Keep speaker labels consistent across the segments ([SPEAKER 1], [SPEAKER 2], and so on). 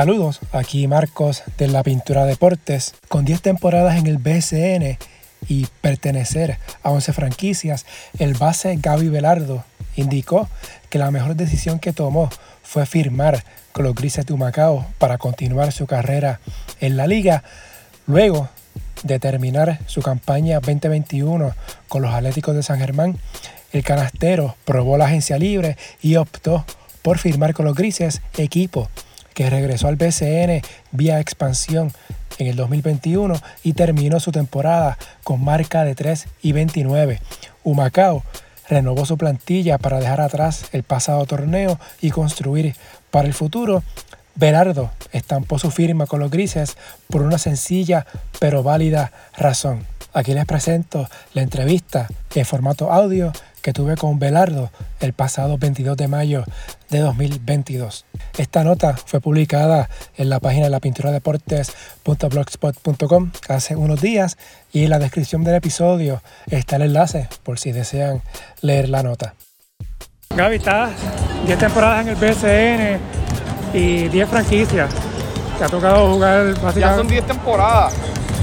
[SPEAKER 1] Saludos, aquí Marcos de la Pintura Deportes. Con 10 temporadas en el BSN y pertenecer a 11 franquicias, el base Gaby Velardo indicó que la mejor decisión que tomó fue firmar con los Grises de Humacao para continuar su carrera en la liga. Luego de terminar su campaña 2021 con los Atléticos de San Germán, el canastero probó la agencia libre y optó por firmar con los Grises, equipo que regresó al BCN vía expansión en el 2021 y terminó su temporada con marca de 3 y 29. Humacao renovó su plantilla para dejar atrás el pasado torneo y construir para el futuro. Berardo estampó su firma con los grises por una sencilla pero válida razón. Aquí les presento la entrevista en formato audio que tuve con Belardo el pasado 22 de mayo de 2022. Esta nota fue publicada en la página de la pintura deportes.blogspot.com hace unos días y en la descripción del episodio está el enlace por si desean leer la nota. Gaby, estás 10 temporadas en el BCN y 10 franquicias. Te ha tocado jugar
[SPEAKER 2] básicamente. Ya son 10 temporadas.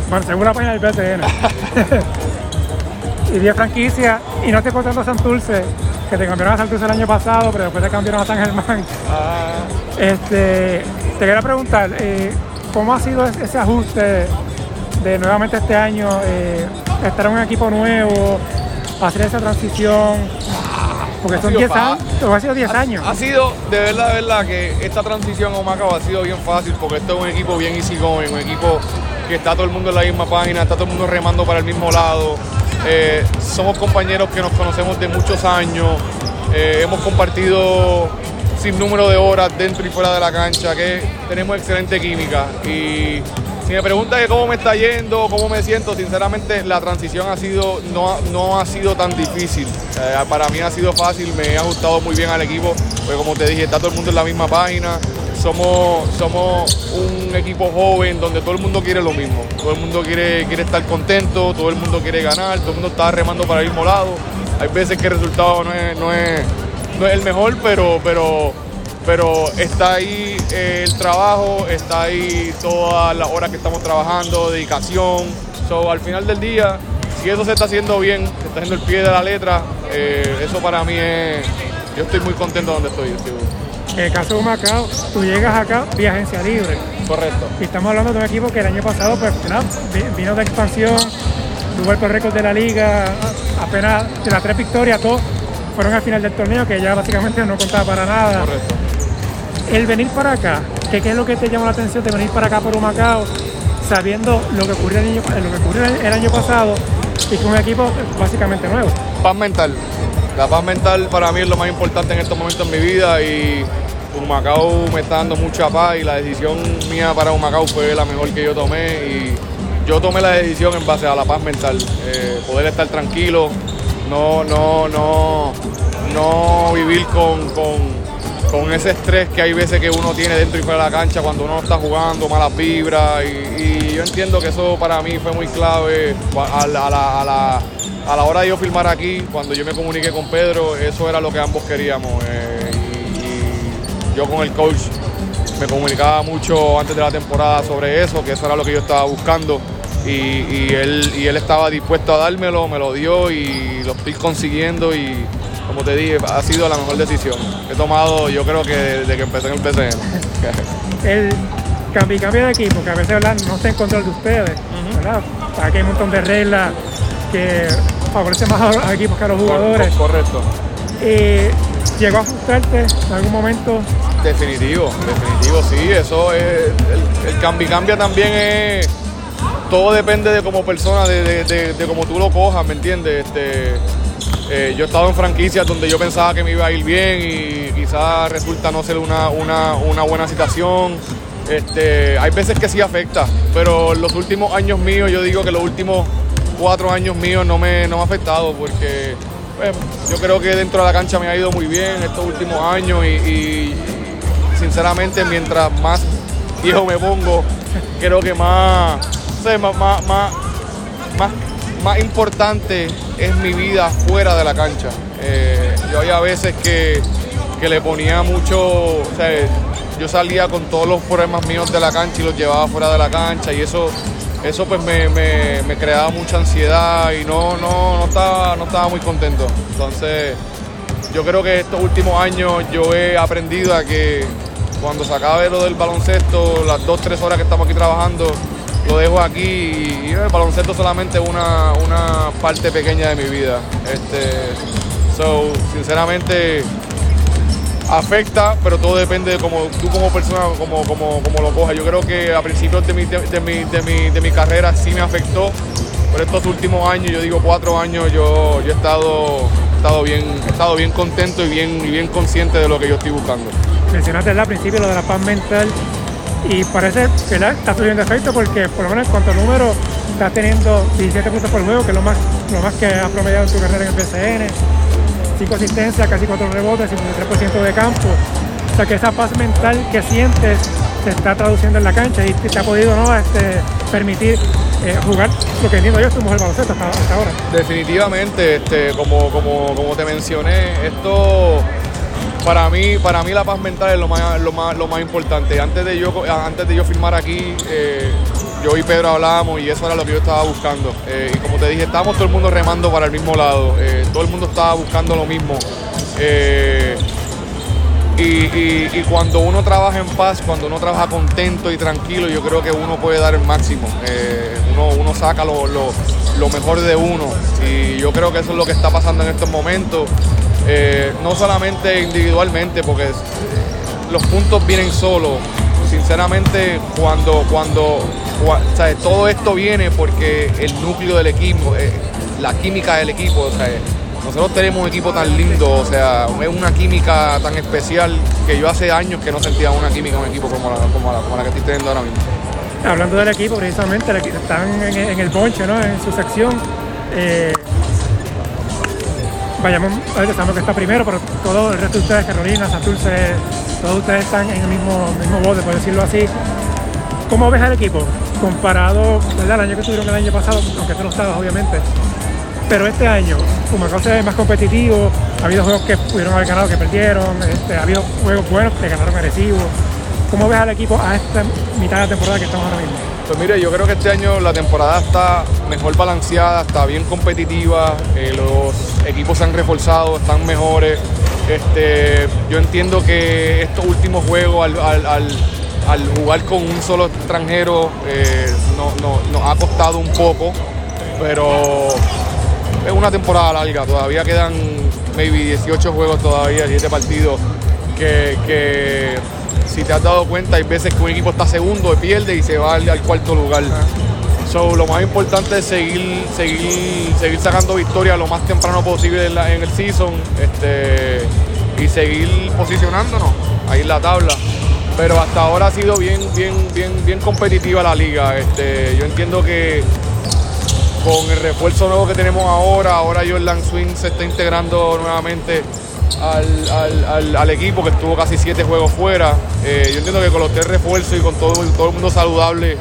[SPEAKER 1] Bueno, según la página del BCN. y 10 franquicias y no te contando a Santurce, que te cambiaron a Santurce el año pasado, pero después te cambiaron a San Germán. Ah. Este, te quería preguntar, eh, ¿cómo ha sido ese ajuste de nuevamente este año, eh, estar en un equipo nuevo, hacer esa transición? Porque son 10 años, ha sido 10 años.
[SPEAKER 2] Ha sido, de verdad, de verdad, que esta transición a Humacao ha sido bien fácil, porque esto es un equipo bien easy going, un equipo que está todo el mundo en la misma página, está todo el mundo remando para el mismo lado. Eh, somos compañeros que nos conocemos de muchos años, eh, hemos compartido sin número de horas dentro y fuera de la cancha, que tenemos excelente química. Y si me preguntas cómo me está yendo, cómo me siento, sinceramente la transición ha sido, no, no ha sido tan difícil. Eh, para mí ha sido fácil, me he ajustado muy bien al equipo, porque como te dije, está todo el mundo en la misma página. Somos, somos un equipo joven donde todo el mundo quiere lo mismo. Todo el mundo quiere, quiere estar contento, todo el mundo quiere ganar, todo el mundo está remando para el mismo lado. Hay veces que el resultado no es, no es, el mejor, pero, pero, pero está ahí eh, el trabajo, está ahí todas las horas que estamos trabajando, dedicación. So, al final del día, si eso se está haciendo bien, se está haciendo el pie de la letra, eh, eso para mí es. Yo estoy muy contento donde estoy.
[SPEAKER 1] En el caso de Macao, tú llegas acá vía agencia libre.
[SPEAKER 2] Correcto.
[SPEAKER 1] Y estamos hablando de un equipo que el año pasado pues, vino de expansión, tuvo el récord de la liga, apenas de las tres victorias, todos fueron al final del torneo, que ya básicamente no contaba para nada.
[SPEAKER 2] Correcto.
[SPEAKER 1] El venir para acá, ¿qué, es lo que te llama la atención de venir para acá por Macao, sabiendo lo que ocurrió el año, lo que ocurrió el año pasado y con un equipo básicamente nuevo?
[SPEAKER 2] Paz mental. La paz mental para mí es lo más importante en estos momentos en mi vida y Humacao me está dando mucha paz y la decisión mía para Humacao fue la mejor que yo tomé y yo tomé la decisión en base a la paz mental, eh, poder estar tranquilo, no, no, no, no vivir con, con, ese estrés que hay veces que uno tiene dentro y fuera de la cancha cuando uno está jugando, malas vibras y, yo entiendo que eso para mí fue muy clave a la, a la, hora de yo filmar aquí, cuando yo me comuniqué con Pedro, eso era lo que ambos queríamos. Eh, yo con el coach me comunicaba mucho antes de la temporada sobre eso, que eso era lo que yo estaba buscando. Y, él, y él estaba dispuesto a dármelo, me lo dio y lo estoy consiguiendo y como te dije, ha sido la mejor decisión he tomado yo creo que desde que empecé en el PCN.
[SPEAKER 1] el cambio cambio de equipo, que a veces no está en control de ustedes, ¿verdad? Aquí hay un montón de reglas que favorecen más a los equipos que a los jugadores.
[SPEAKER 2] Correcto.
[SPEAKER 1] Eh, ¿Llegó a frustrarte en algún momento?
[SPEAKER 2] Definitivo, definitivo, sí. Eso es. El, cambio cambia también es. Todo depende de como persona, de, de, cómo tú lo cojas, ¿me entiendes? Este, eh, yo he estado en franquicias donde yo pensaba que me iba a ir bien y quizás resulta no ser una, buena situación. Este, hay veces que sí afecta, pero los últimos años míos, yo digo que los últimos cuatro años míos no me, no me ha afectado porque pues, yo creo que dentro de la cancha me ha ido muy bien estos últimos años y, sinceramente mientras más viejo me pongo, creo que más, más, más, más, importante es mi vida fuera de la cancha. Eh, yo había veces que, le ponía mucho, yo salía con todos los problemas míos de la cancha y los llevaba fuera de la cancha y eso, eso pues me, creaba mucha ansiedad y no, no, no, estaba, no estaba muy contento. Entonces yo creo que estos últimos años yo he aprendido a que cuando se acabe lo del baloncesto, las dos, tres horas que estamos aquí trabajando, lo dejo aquí y, el baloncesto solamente una, una parte pequeña de mi vida. Este, so, sinceramente afecta, pero todo depende de cómo tú como persona, como, como, como lo cojas. Yo creo que a principios de mi, de, mi, de, mi, de mi carrera sí me afectó, pero estos últimos años, yo digo cuatro años, yo, yo he estado, estado, bien, he estado bien contento y bien, y bien consciente de lo que yo estoy buscando.
[SPEAKER 1] Mencionaste al principio lo de la paz mental y parece que está subiendo efecto porque por lo menos en cuanto a números estás teniendo 17 puntos por juego, que es lo más, lo más que has promediado en tu carrera en el PCN, 5 asistencias, casi 4 rebotes, 53% de campo. O sea que esa paz mental que sientes se está traduciendo en la cancha y te ha podido ¿no? este, permitir eh, jugar lo que entiendo yo, somos el baloncesto hasta, hasta, ahora.
[SPEAKER 2] Definitivamente, este, como, como, como te mencioné, esto para mí, para mí la paz mental es lo más, lo más, lo más importante. Antes de yo, antes de yo firmar aquí, eh, yo y Pedro hablábamos y eso era lo que yo estaba buscando. Eh, y como te dije, estábamos todo el mundo remando para el mismo lado. Eh, todo el mundo estaba buscando lo mismo. Y, cuando uno trabaja en paz, cuando uno trabaja contento y tranquilo, yo creo que uno puede dar el máximo. uno, uno saca lo, lo mejor de uno. Y yo creo que eso es lo que está pasando en estos momentos. Eh, no solamente individualmente, porque eh, los puntos vienen solos. Sinceramente, cuando, cuando, todo esto viene porque el núcleo del equipo, eh, la química del equipo, o sea, nosotros tenemos un equipo tan lindo, o sea, es una química tan especial que yo hace años que no sentía una química en un equipo como la, como la, que estoy teniendo ahora mismo.
[SPEAKER 1] Hablando del equipo, precisamente, están en, el bonche, ¿no? En su sección vayamos, sabemos que está primero, pero todo el resto de ustedes, Carolina, Santurce, todos ustedes están en el mismo, mismo bote, por decirlo así. ¿Cómo ves al equipo? Comparado al año que tuvieron el año pasado, aunque tú no estabas, obviamente. Pero este año, como se es más competitivo, ha habido juegos que pudieron haber ganado que perdieron, este, ha habido juegos buenos que ganaron agresivos. ¿Cómo ves al equipo a esta mitad de la temporada que estamos ahora mismo?
[SPEAKER 2] Pues mire, yo creo que este año la temporada está mejor balanceada, está bien competitiva, eh, los equipos se han reforzado, están mejores. Este, yo entiendo que estos últimos juegos, al, jugar con un solo extranjero, eh, nos ha costado un poco, pero es una temporada larga, todavía quedan maybe 18 juegos todavía, 7 partidos, que, si te has dado cuenta hay veces que un equipo está segundo pierde y se va al, cuarto lugar. So, lo más importante es seguir, seguir, seguir sacando victoria lo más temprano posible en, el season este, y seguir posicionándonos ahí en la tabla. Pero hasta ahora ha sido bien, bien, bien, bien competitiva la liga. Este, yo entiendo que con el refuerzo nuevo que tenemos ahora, ahora Jordan Swing se está integrando nuevamente al, equipo que estuvo casi siete juegos fuera. Eh, yo entiendo que con los tres refuerzos y con todo, todo el mundo saludable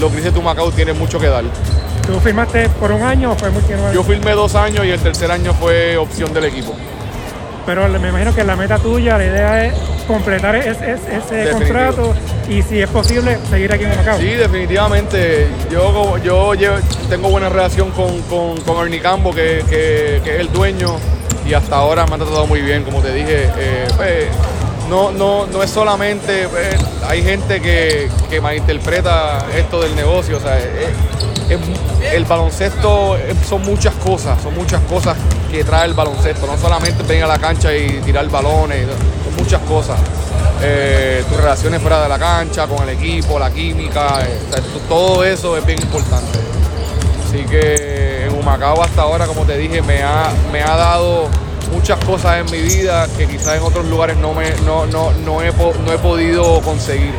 [SPEAKER 2] lo que dice tu Macao tiene mucho que dar.
[SPEAKER 1] ¿Tú firmaste por un año o fue muy tiempo?
[SPEAKER 2] Yo firmé dos años y el tercer año fue opción del equipo.
[SPEAKER 1] Pero me imagino que la meta tuya, la idea es completar ese contrato y si es posible seguir aquí en Macao.
[SPEAKER 2] Sí, definitivamente. Yo, yo, tengo buena relación con, con, Ernie Cambo, que, que, es el dueño, y hasta ahora me ha tratado muy bien, como te dije. Eh, pues, no, no, no es solamente, eh, hay gente que, malinterpreta esto del negocio, o sea, el baloncesto son muchas cosas, son muchas cosas que trae el baloncesto, no solamente venir a la cancha y tirar balones, son muchas cosas. Eh, tus relaciones fuera de la cancha, con el equipo, la química, eh, todo eso es bien importante. Así que en Humacao hasta ahora, como te dije, me ha, me ha dado muchas cosas en mi vida que quizás en otros lugares no, me, no, no, no, he, no he podido conseguir.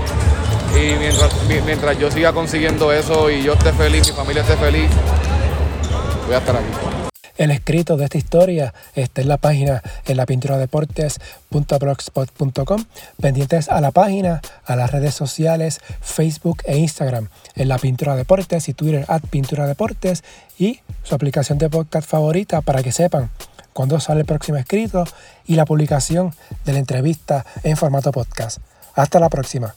[SPEAKER 2] Y mientras, mientras yo siga consiguiendo eso y yo esté feliz, mi familia esté feliz, voy a estar aquí.
[SPEAKER 1] El escrito de esta historia está en la página en la deportes.blogspot.com. Pendientes a la página, a las redes sociales, Facebook e Instagram, en la pintura deportes y Twitter at pintura deportes y su aplicación de podcast favorita para que sepan cuándo sale el próximo escrito y la publicación de la entrevista en formato podcast.
[SPEAKER 3] Hasta la próxima.